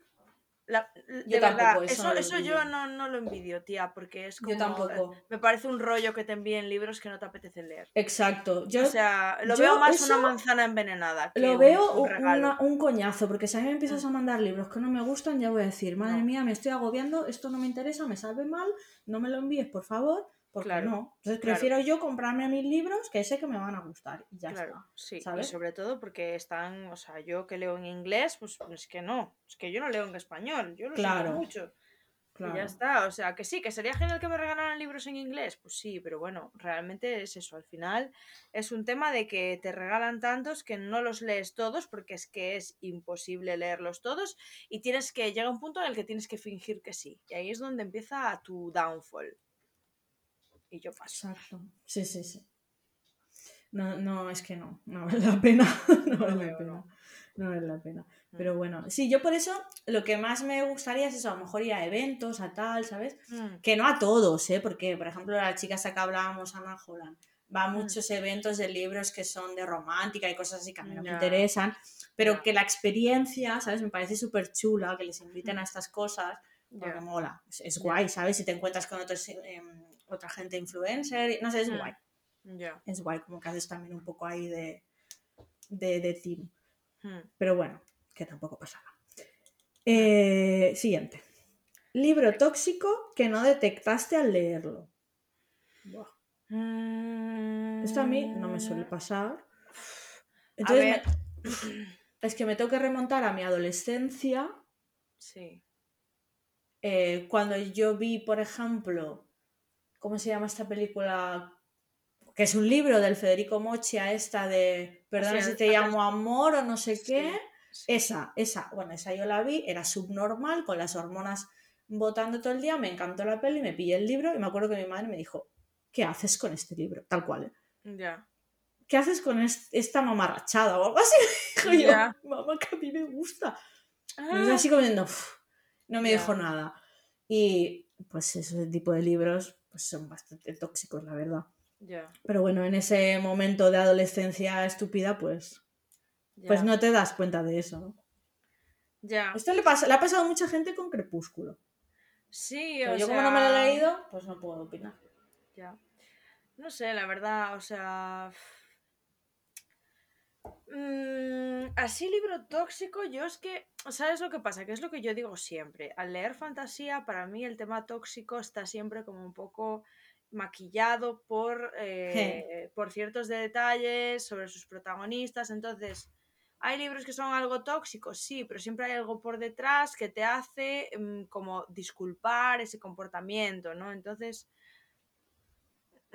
La- de Yo verdad, tampoco, eso eso, no lo eso envidio. yo no, no lo envidio, tía, porque es como... Yo tampoco. Me parece un rollo que te envíen libros que no te apetece leer. Exacto. Yo o sea, lo yo veo más una manzana envenenada. Que lo veo un un, regalo. una- un coñazo, porque si a mí me empiezas a mandar libros que no me gustan, ya voy a decir, madre No. mía, me estoy agobiando, esto no me interesa, me sabe mal, no me lo envíes, por favor, porque Claro, no. Entonces claro. prefiero yo comprarme mis libros que sé que me van a gustar y ya Claro, está. sí, ¿sabes? y sobre todo porque están, o sea, yo que leo en inglés, pues es que no, es que yo no leo en español, yo lo Claro, mucho. Y ya está, o sea, que sí, que sería genial que me regalaran libros en inglés, pues sí, pero bueno, realmente es eso, al final es un tema de que te regalan tantos que no los lees todos porque es que es imposible leerlos todos y tienes que, llega un punto en el que tienes que fingir que sí, y ahí es donde empieza tu downfall. Y yo paso. Exacto. Sí, sí, sí. No, no, es que no, no vale la pena. no vale la pena. no. Vale la pena. Mm. Pero bueno, sí, yo por eso lo que más me gustaría es eso, a lo mejor ir a eventos, a tal, ¿sabes? Mm, Que no a todos, ¿eh? Porque, por ejemplo, la chica esa que hablábamos, Ana Holland, va a Mm. muchos eventos de libros que son de romántica y cosas así que a mí no me interesan, pero que la experiencia, ¿sabes? Me parece súper chula que les inviten a estas cosas, porque mola. Es, guay, ¿sabes? Si te encuentras con otros, em, otra gente influencer, no sé, es Mm. guay. Es guay, como que haces también un poco ahí de, de, de team. Mm. Pero bueno, que tampoco pasa nada. Eh, siguiente. Libro tóxico que no detectaste al leerlo. Buah, Esto a mí no me suele pasar. Entonces, me- es que me tengo que remontar a mi adolescencia, sí. eh, cuando yo vi, por ejemplo, ¿cómo se llama esta película? Que es un libro del Federico Mocha, esta de Perdona si te llamo amor o no sé qué. sí. Esa, esa, bueno, esa yo la vi, era subnormal, con las hormonas botando todo el día, me encantó la peli, me pillé el libro y me acuerdo que mi madre me dijo, ¿qué haces con este libro? Tal cual, ¿eh? Ya. ¿Qué haces con es- esta mamarrachada o algo así? Me dijo yo, mamá, que a mí me gusta. Y Ah, yo así "Uf", no me dijo nada. Y pues ese tipo de libros pues son bastante tóxicos, la verdad. ya, Pero bueno, en ese momento de adolescencia estúpida, pues, pues no te das cuenta de eso, ¿no? ya. Esto le, pasa, le ha pasado a mucha gente con Crepúsculo. Sí, Pero o yo sea, como no me lo he leído, pues no puedo opinar. Ya. No sé, la verdad, o sea. Mm, así libro tóxico, yo es que, ¿sabes lo que pasa? Que es lo que yo digo siempre. Al leer fantasía, para mí el tema tóxico está siempre como un poco maquillado por, eh, por ciertos detalles sobre sus protagonistas. Entonces, ¿hay libros que son algo tóxicos? Sí, pero siempre hay algo por detrás que te hace mm, como disculpar ese comportamiento, ¿no? Entonces,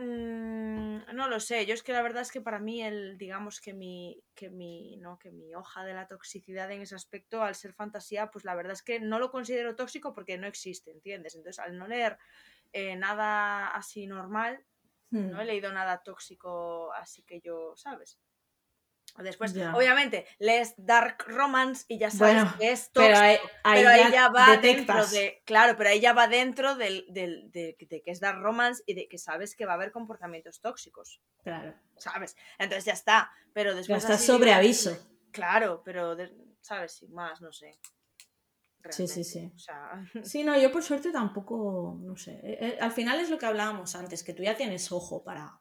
Mm, no lo sé, yo es que la verdad es que para mí el, digamos que mi, que mi, no, que mi hoja de la toxicidad en ese aspecto, al ser fantasía, pues la verdad es que no lo considero tóxico porque no existe, ¿entiendes? Entonces, al no leer eh, nada así normal, Hmm. no he leído nada tóxico así que yo, ¿sabes? Después, Ya. obviamente, lees Dark Romance y ya sabes Bueno, que es tóxico. Pero ahí, ahí Pero ahí ya, ya va dentro detectas. de. Claro, pero ahí ya va dentro del, del- de, de que es Dark Romance y de que sabes que va a haber comportamientos tóxicos. Claro. ¿Sabes? Entonces ya está. Pero Ya después. estás así sobre aviso. Claro, pero. de- ¿Sabes? Sin más, no sé. Sí, sí, realmente. sí. O sea, Sí, no, yo por suerte tampoco, no sé. eh, eh, al final es lo que hablábamos antes, que tú ya tienes ojo para...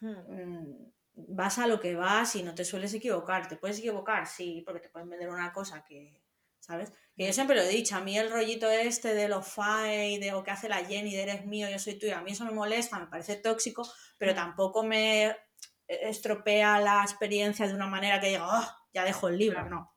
mm, vas a lo que vas y no te sueles equivocar. ¿Te puedes equivocar? Sí, porque te pueden vender una cosa que, ¿sabes? Que yo siempre lo he dicho, a mí el rollito este de lo fi, de lo que hace la Jenny, de eres mío, yo soy tuyo, a mí eso me molesta, me parece tóxico, pero tampoco me estropea la experiencia de una manera que diga, "Ah, ya dejo el libro, Claro. no.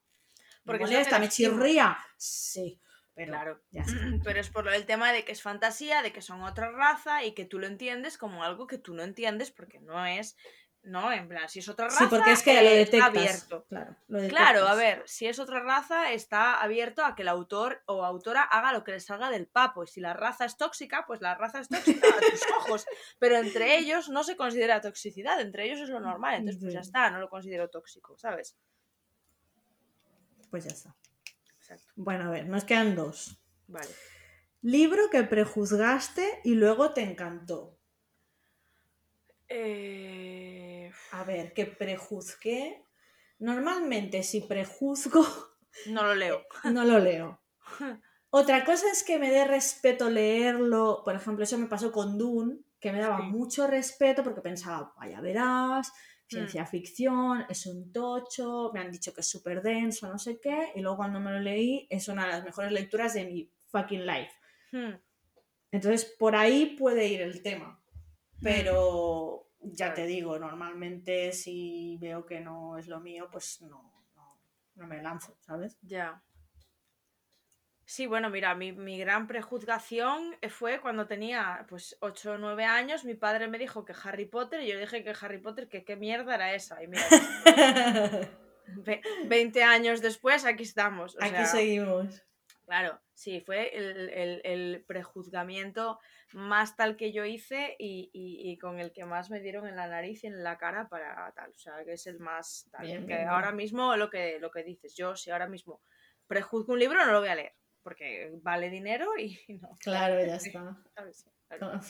Me Porque que molesta, me chirría, sí, pero Claro. ya. Pero es por lo del tema de que es fantasía, de que son otra raza y que tú lo entiendes como algo que tú no entiendes porque no es, ¿no? En plan, si es otra raza, Sí, porque es que lo eh, detectas. está abierto. Claro, lo Claro, a ver, si es otra raza, está abierto a que el autor o autora haga lo que le salga del papo. Y si la raza es tóxica, pues la raza es tóxica a tus ojos. Pero entre ellos no se considera toxicidad, entre ellos es lo normal. Entonces, pues ya está, no lo considero tóxico, ¿sabes? Pues ya está. Exacto. Bueno, a ver, nos quedan dos. Vale. Libro que prejuzgaste y luego te encantó. Eh, A ver, que prejuzgué. Normalmente, si prejuzgo, No lo leo. no lo leo. Otra cosa es que me dé respeto leerlo. Por ejemplo, eso me pasó con Dune, que me daba Sí. mucho respeto porque pensaba, vaya, verás, ciencia ficción, es un tocho, me han dicho que es súper denso, no sé qué. Y luego cuando me lo leí, es una de las mejores lecturas de mi fucking life. Hmm, Entonces, por ahí puede ir el tema. Pero ya te digo, normalmente si veo que no es lo mío, pues no, no, no me lanzo, ¿sabes? Ya. Sí, bueno, mira, mi, mi gran prejuzgación fue cuando tenía pues 8 o 9 años, mi padre me dijo que Harry Potter y yo dije que Harry Potter, que qué mierda era esa. Y mira, ve- 20 años después aquí estamos. o Aquí sea, seguimos. Claro, sí, fue el, el- el prejuzgamiento más tal que yo hice y, y- y con el que más me dieron en la nariz y en la cara para tal. O sea, que es el más tal. Bien, bien, ahora bien. mismo lo que, lo que dices, yo si ahora mismo prejuzgo un libro no lo voy a leer, porque vale dinero y no. Claro, ya está.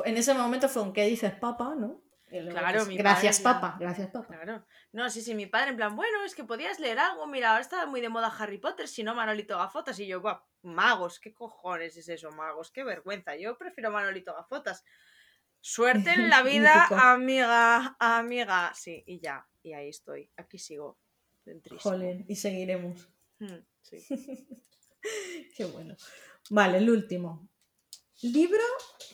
En ese momento fue un ¿qué dices, papá? ¿no? Claro, pues, mi gracias, padre papá, gracias, papá. Claro. No, sí, sí, mi padre en plan, bueno, es que podías leer algo, mira, ahora está muy de moda Harry Potter, si no Manolito Gafotas. Y yo, "Buah, magos, ¿qué cojones es eso, magos? Qué vergüenza, yo prefiero Manolito Gafotas. Suerte en la vida, amiga, amiga. Sí, y ya, y ahí estoy, aquí sigo. Jolín, y seguiremos. Mm, sí. Qué bueno. Vale, el último. Libro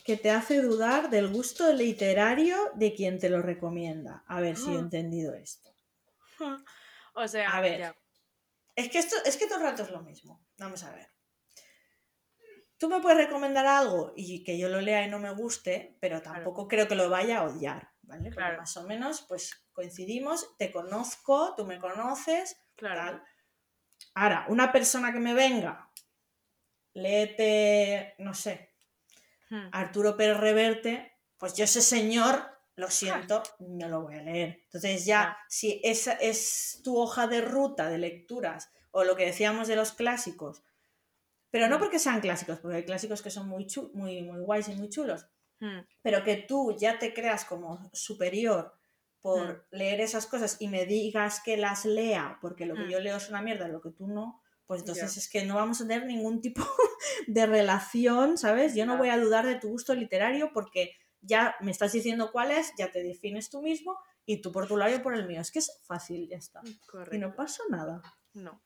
que te hace dudar del gusto literario de quien te lo recomienda. A ver si he Ah. entendido esto. O sea, A ver. ya. Es que esto, es que todo el rato es lo mismo. Vamos a ver. Tú me puedes recomendar algo y que yo lo lea y no me guste, pero tampoco creo que lo vaya a odiar, ¿vale? Claro. más o menos, pues coincidimos, te conozco, tú me conoces, Claro. tal. Ahora, una persona que me venga, léete, no sé, Arturo Pérez Reverte, pues yo ese señor, lo siento, no lo voy a leer. Entonces ya, si esa es tu hoja de ruta de lecturas, o lo que decíamos de los clásicos, pero no porque sean clásicos, porque hay clásicos que son muy, muy, muy guays y muy chulos, pero que tú ya te creas como superior por leer esas cosas y me digas que las lea, porque lo que yo leo es una mierda, lo que tú no, pues entonces es que no vamos a tener ningún tipo de relación, ¿sabes? Yo no voy a dudar de tu gusto literario porque ya me estás diciendo cuál es, ya te defines tú mismo y tú por tu lado y por el mío. Es que es fácil, ya está. Y no pasa nada. No.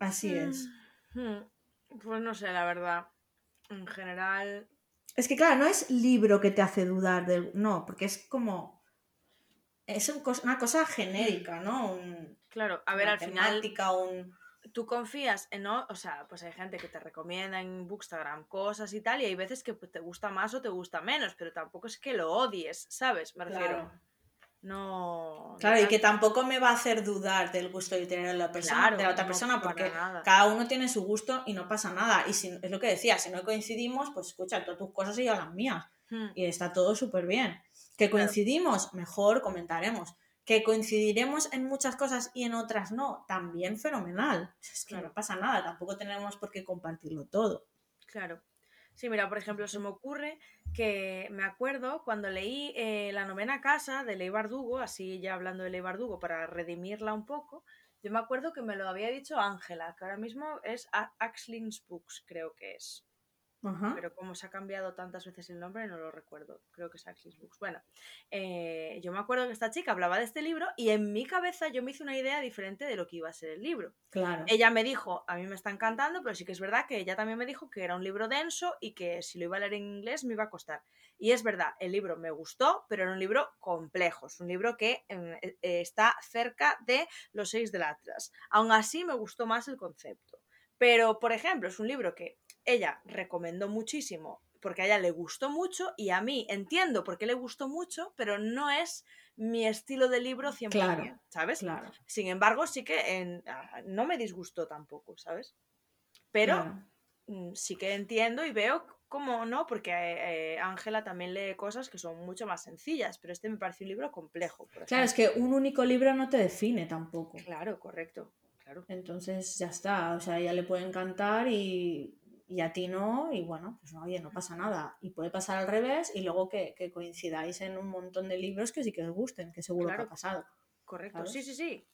Así es. Mm, Pues no sé, la verdad. En general, Es que claro, no es libro que te hace dudar del... No, porque es como... Es un una cosa genérica, ¿no? Un, claro, a ver, al final un... tú confías en, ¿no? o sea, pues hay gente que te recomienda en Bookstagram cosas y tal, y hay veces que pues, te gusta más o te gusta menos, pero tampoco es que lo odies, ¿sabes? Me refiero. Claro. No. no Claro, y que tampoco me va a hacer dudar del gusto literario de la, persona, Claro, de la otra no, persona, porque nada. cada uno tiene su gusto y no pasa nada. Y si, es lo que decía, si no coincidimos, pues escucha, todas tus cosas y yo las mías. Hmm, Y está todo súper bien. Que Claro. coincidimos, mejor comentaremos. Que coincidiremos en muchas cosas y en otras no, también fenomenal. Es que Claro. no pasa nada, tampoco tenemos por qué compartirlo todo. Claro. Sí, mira, por ejemplo, se me ocurre que me acuerdo cuando leí eh, La novena casa de Ley Bardugo, así ya hablando de Ley Bardugo para redimirla un poco, Yo me acuerdo que me lo había dicho Ángela, que ahora mismo es Axling's Books, creo que es. Ajá. Pero como se ha cambiado tantas veces el nombre, no lo recuerdo. Creo que es Axis Books. Bueno, eh, yo me acuerdo que esta chica hablaba de este libro y en mi cabeza yo me hice una idea diferente de lo que iba a ser el libro. Claro. Ella me dijo, a mí me está encantando, pero sí que es verdad que ella también me dijo que era un libro denso y que si lo iba a leer en inglés me iba a costar. Y es verdad, el libro me gustó, pero era un libro complejo, es un libro que em, eh, está cerca de los seis del Atlas. Aún así me gustó más el concepto. Pero, por ejemplo, es un libro que ella recomendó muchísimo porque a ella le gustó mucho y a mí entiendo por qué le gustó mucho, pero no es mi estilo de libro 100%, Claro, ¿sabes? Claro. Sin embargo, sí que en- ah, no me disgustó tampoco, ¿sabes? Pero claro. mm, sí que entiendo y veo cómo no, porque eh, eh, Ángela también lee cosas que son mucho más sencillas, pero este me parece un libro complejo. Claro, es que un único libro no te define tampoco. Claro, correcto, claro. Entonces ya está, o sea, a ella le puede encantar y, y a ti no, y bueno, pues no, oye, no pasa nada. Y puede pasar al revés y luego que, que coincidáis en un montón de libros que sí que os gusten, que seguro que ha pasado. Correcto, ¿sabes? sí, sí, sí.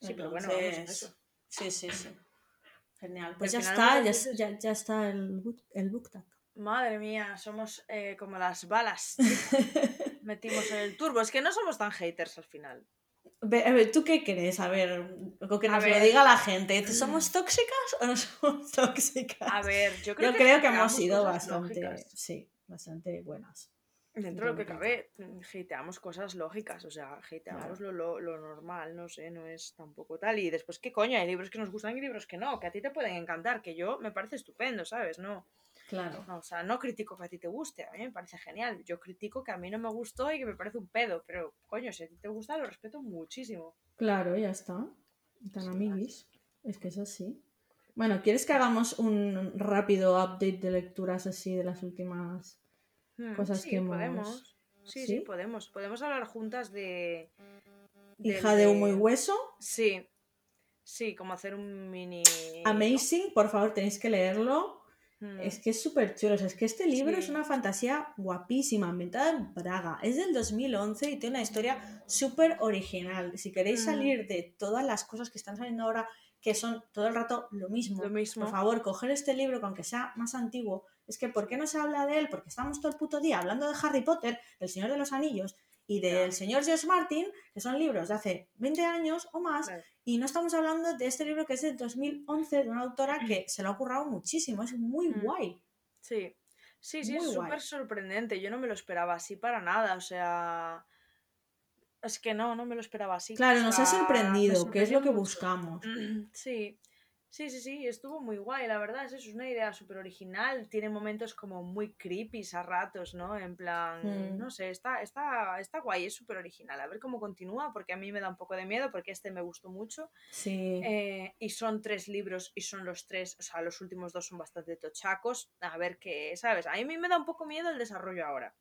Sí, pero bueno, vamos a Entonces, eso. Sí, sí, sí. Genial. al Pues ya está, ya, ya, ya está el el book tag. Madre mía, somos eh, como las balas. Metimos en el turbo. Es que no somos tan haters al final. A ver, ¿Tú qué crees? A ver, o que nos lo ver. diga la gente. ¿Somos tóxicas o no somos tóxicas? A ver, yo creo Yo que, creo que hemos hateamos sido bastante, lógicas. sí, bastante buenas. Dentro de lo que cabe, mm, hateamos cosas lógicas, o sea, hateamos lo, lo, lo normal, no sé, no es tampoco tal. Y después, ¿qué coño? Hay libros que nos gustan y libros que no, que a ti te pueden encantar, que yo me parece estupendo, ¿sabes? No, Claro. no, o sea, no critico que a ti te guste, a mí me parece genial. Yo critico que a mí no me gustó y que me parece un pedo, pero coño, si a ti te gusta, lo respeto muchísimo. Claro, ya está. Tan Sí, amiguis. Es que es así. Bueno, ¿quieres que hagamos un rápido update de lecturas así de las últimas? Hmm, Cosas sí, que hemos- podemos. Sí, sí, ¿Sí? podemos. Podemos hablar juntas de. Hija del de humo y hueso, Sí. Sí, como hacer un mini. Amazing, por favor, tenéis que leerlo. Es que es súper chulo. o sea, es que este libro es una fantasía guapísima, ambientada en Praga. Es del 2011 y tiene una historia súper original. Si queréis Mm. salir de todas las cosas que están saliendo ahora, que son todo el rato lo mismo, Lo mismo. por favor, coger este libro, que aunque sea más antiguo, es que ¿por qué no se habla de él? Porque estamos todo el puto día hablando de Harry Potter, del Señor de los Anillos y del señor George Martin, que son libros de hace 20 años o más, y no estamos hablando de este libro que es de 2011, de una autora que se lo ha currado muchísimo, es muy Mm. guay. Sí. Sí, sí, Muy es súper sorprendente. Yo no me lo esperaba así para nada. O sea. Es que no, no me lo esperaba así. Claro, o nos ha sea, sorprendido, que es lo que mucho. buscamos. Sí. Sí, sí, sí, estuvo muy guay, la verdad, es eso, es una idea súper original, tiene momentos como muy creepy a ratos, ¿no? En plan, Mm. no sé, está, está, está guay, es súper original, a ver cómo continúa, porque a mí me da un poco de miedo, porque este me gustó mucho, Sí. eh, y son tres libros, y son los tres, o sea, los últimos dos son bastante tochacos, a ver qué, ¿sabes? A mí me da un poco miedo el desarrollo ahora.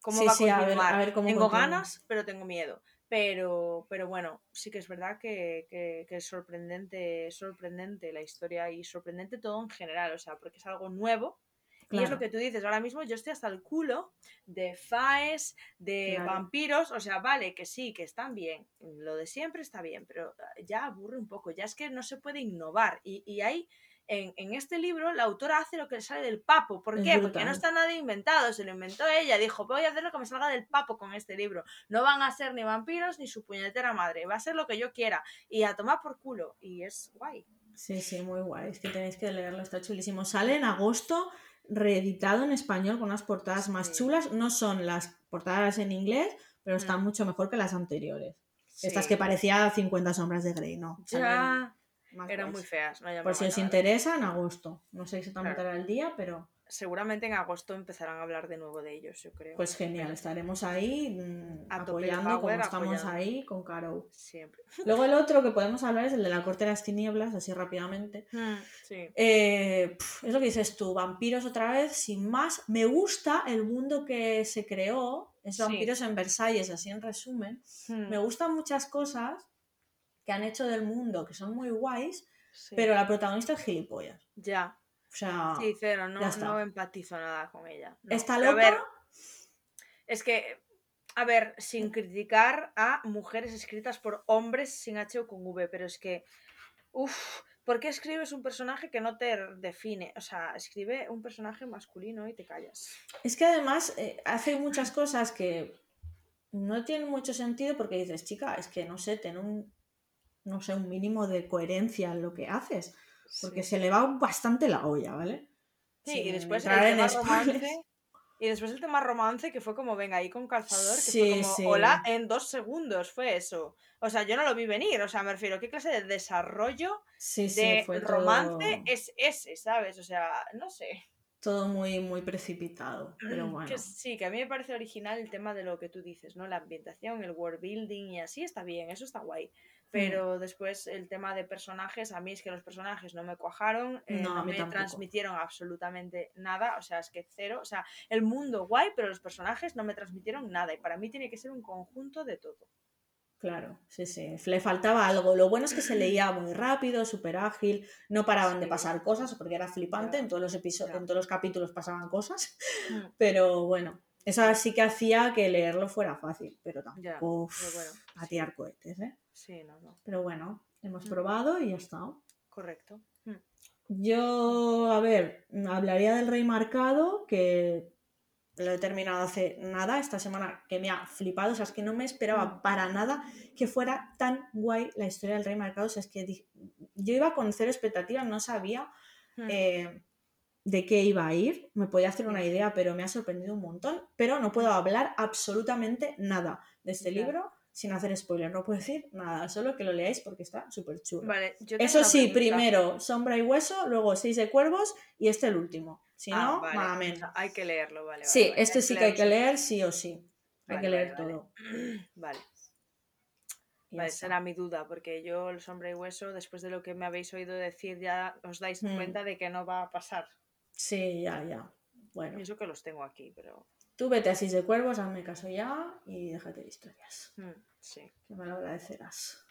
¿Cómo Sí, va a sí, a ver- continuar? a ver cómo tengo continúa. ganas, pero tengo miedo. Pero, pero bueno, sí que es verdad que, que- que es sorprendente, sorprendente la historia y sorprendente todo en general, o sea, porque es algo nuevo. Y es lo que tú dices, ahora mismo yo estoy hasta el culo de faes, de Claro. vampiros, o sea, vale, que sí, que están bien, lo de siempre está bien, pero ah, ya aburre un poco, ya es que no se puede innovar. Y, y hay, en, en este libro, la autora hace lo que le sale del papo. ¿Por qué? Porque no está nada inventado, se lo inventó ella, dijo, voy a hacer lo que me salga del papo con este libro. No van a ser ni vampiros ni su puñetera madre, va a ser lo que yo quiera. Y a tomar por culo. Y es guay. Sí, sí, muy guay. Es que tenéis que leerlo, está chulísimo. Sale en agosto, reeditado en español con unas portadas más Sí. chulas. No son las portadas en inglés, pero están Mm. mucho mejor que las anteriores. Estas que parecía 50 sombras de Grey, no. Ya más eran muy feas. no Por si os interesa, en agosto. No sé exactamente Claro. el día, pero Seguramente en agosto empezarán a hablar de nuevo de ellos, yo creo. pues genial. Estaremos ahí mm, A apoyando como estamos ahí con Caro. Siempre. Luego el otro que podemos hablar es el de la corte de las tinieblas, así rápidamente. Sí. Eh, es lo que dices tú, vampiros otra vez, sin más. Me gusta el mundo que se creó, es Sí. vampiros en Versalles, así en resumen. Me Mm, gustan muchas cosas que han hecho del mundo que son muy guays, sí. pero la protagonista es gilipollas. Ya. O sea, Sí, cero, no, no empatizo nada con ella. no. está Pero a loca. ver, es que A ver, sin criticar a mujeres escritas por hombres sin H o con V, pero es que, uff, ¿por qué escribes un personaje que no te define? O sea, escribe un personaje masculino y te callas. Es que además eh, hace muchas cosas que no tienen mucho sentido porque dices, chica, es que no sé, ten un, no sé, un mínimo de coherencia en lo que haces, porque se le va bastante la olla, ¿vale? Sí, Sin y después el tema romance. Y después el tema romance que fue como, venga, ahí con calzador, que Sí, fue como, sí. hola, en dos segundos fue eso. O sea, yo no lo vi venir, o sea, me refiero, ¿qué clase de desarrollo Sí, sí, de fue romance todo, es ese, ¿sabes? O sea, no sé. todo muy, muy precipitado, pero bueno. Que sí, que a mí me parece original el tema de lo que tú dices, ¿no? La ambientación, el world building y así está bien, eso está guay. Mm. Pero después el tema de personajes, a mí es que los personajes no me cuajaron, eh, No, me tampoco. transmitieron absolutamente nada, o sea, es que cero, o sea, el mundo guay, pero los personajes no me transmitieron nada y para mí tiene que ser un conjunto de todo. Claro, sí, sí. Le faltaba algo. Lo bueno es que se leía muy rápido, súper ágil, no paraban de pasar cosas porque era flipante, en todos los episodios, ya. en todos los capítulos pasaban cosas, Mm, pero bueno, eso sí que hacía que leerlo fuera fácil, pero Ya, tampoco pero bueno, a sí. tirar cohetes, ¿eh? Sí, no, no, Pero bueno, hemos Mm. probado y ya está. correcto. Mm, Yo, a ver, hablaría del Rey Marcado, que lo he terminado hace nada, esta semana que me ha flipado, o sea, es que no me esperaba Mm. para nada que fuera tan guay la historia del Rey Marcado, o sea, es que yo iba con cero expectativas, no sabía eh, de qué iba a ir, me podía hacer una idea, pero me ha sorprendido un montón, pero no puedo hablar absolutamente nada de este libro sin hacer spoiler, no puedo decir nada, solo que lo leáis porque está súper chulo. Vale, Eso sí, primero Sombra y Hueso, luego Seis de Cuervos y este el último. Si Ah, no, vale, malamente. hay que leerlo, vale. vale, Sí, este sí que hay que leer sí o sí. Hay que leer todo. Vale. Vale, está. será mi duda, porque yo, el sombra y hueso, después de lo que me habéis oído decir, ya os dais Mm. cuenta de que no va a pasar. Sí, ya, ya. Bueno, Y eso que los tengo aquí, pero. tú vete a de Cuervos, hazme caso ya y déjate de historias. mm, sí. Que me lo agradecerás.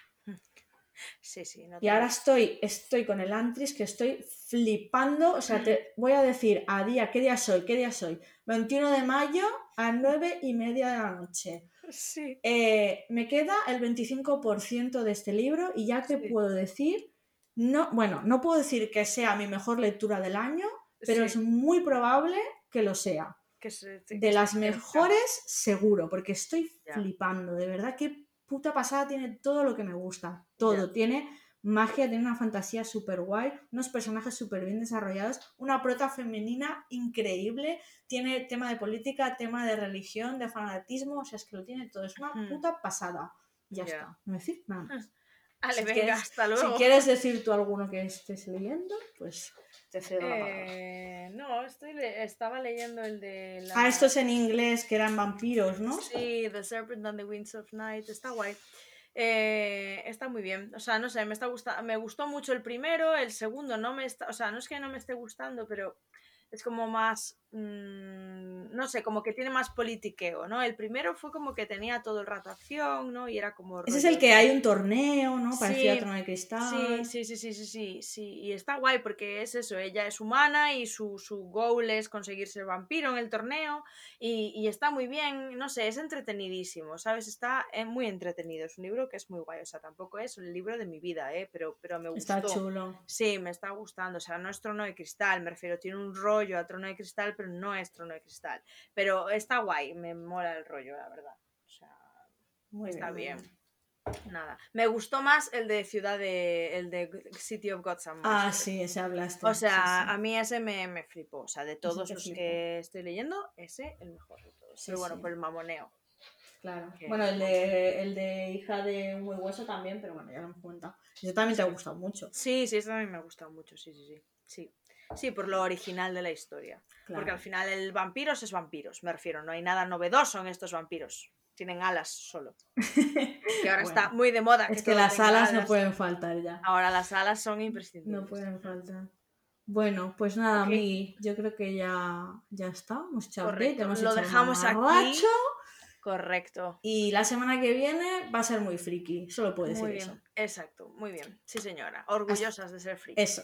Sí, sí. No Y te- ahora estoy, estoy con el Antris que estoy flipando. O sea, te voy a decir a día, ¿qué día soy? ¿Qué día soy? 21 de mayo a 9 y media de la noche. Sí. Eh, me queda el 25% de este libro y ya te Sí. puedo decir, no, bueno, no puedo decir que sea mi mejor lectura del año, pero es muy probable que lo sea. que se- que De las mejores, seguro, porque estoy flipando. De verdad, qué puta pasada tiene todo lo que me gusta. Todo. Tiene magia, tiene una fantasía súper guay, unos personajes súper bien desarrollados, una prota femenina increíble, tiene tema de política, tema de religión, de fanatismo, o sea, es que lo tiene todo. Es una puta pasada. Ya está. No decir nada más. Ale, si venga, quieres- hasta Si luego. quieres decir tú alguno que estés leyendo, pues te cedo la palabra. Eh, no, estoy le- estaba leyendo el de. La... Ah, esto es en inglés, que eran vampiros, ¿no? Sí, The Serpent and the Winds of Night, está guay. Eh, está muy bien. O sea, no sé, me está gusta me gustó mucho el primero, el segundo no me está, o sea, no es que no me esté gustando, pero es como más, mm, no sé, como que tiene más politiqueo, ¿no? El primero fue como que tenía todo el rato acción, ¿no? Y era como... Ese es el que hay un torneo, ¿no? Parecía Sí, trono de cristal. Sí, sí, sí, sí, sí, sí. Y está guay porque es eso, ella es humana y su, su goal es conseguir ser vampiro en el torneo y, y está muy bien, no sé, es entretenidísimo, ¿sabes? Está eh, muy entretenido, es un libro que es muy guay, o sea, tampoco es el libro de mi vida, ¿eh? Pero, pero me gustó. Está chulo. Sí, me está gustando, o sea, no es trono de cristal, me refiero, tiene un rollo a trono de cristal, pero no es trono de cristal. Pero está guay, me mola el rollo, la verdad. O sea, Muy está bien. bien. Nada. Me gustó más el de Ciudad de. el de City of Gods and Ah, sí, ese hablaste. O sea, sí, sí. a mí ese me, me flipó. O sea, de todos los flipó. que estoy leyendo, ese el mejor de todos. Sí, Pero bueno, por el mamoneo. Claro. que- Bueno, el de, el de hija de un hueso también, pero bueno, ya lo hemos contado. Eso también te ha gustado mucho. Sí, sí, a mí me ha gustado mucho. Sí, sí, sí. Sí, sí por lo original de la historia. Claro. Porque al final el vampiros es vampiros, me refiero. No hay nada novedoso en estos vampiros. Tienen alas solo. Que ahora está muy de moda. es que las alas no pueden faltar ya. Ahora las alas son imprescindibles. No pueden faltar. Bueno, pues nada, Ok. Migui, yo creo que ya, ya está. Hemos Correcto, hemos lo hecho dejamos aquí. Correcto. Y la semana que viene va a ser muy friki, solo puedo decir Muy bien. eso. Exacto, muy bien. Sí, señora. Orgullosas de ser friki. Eso.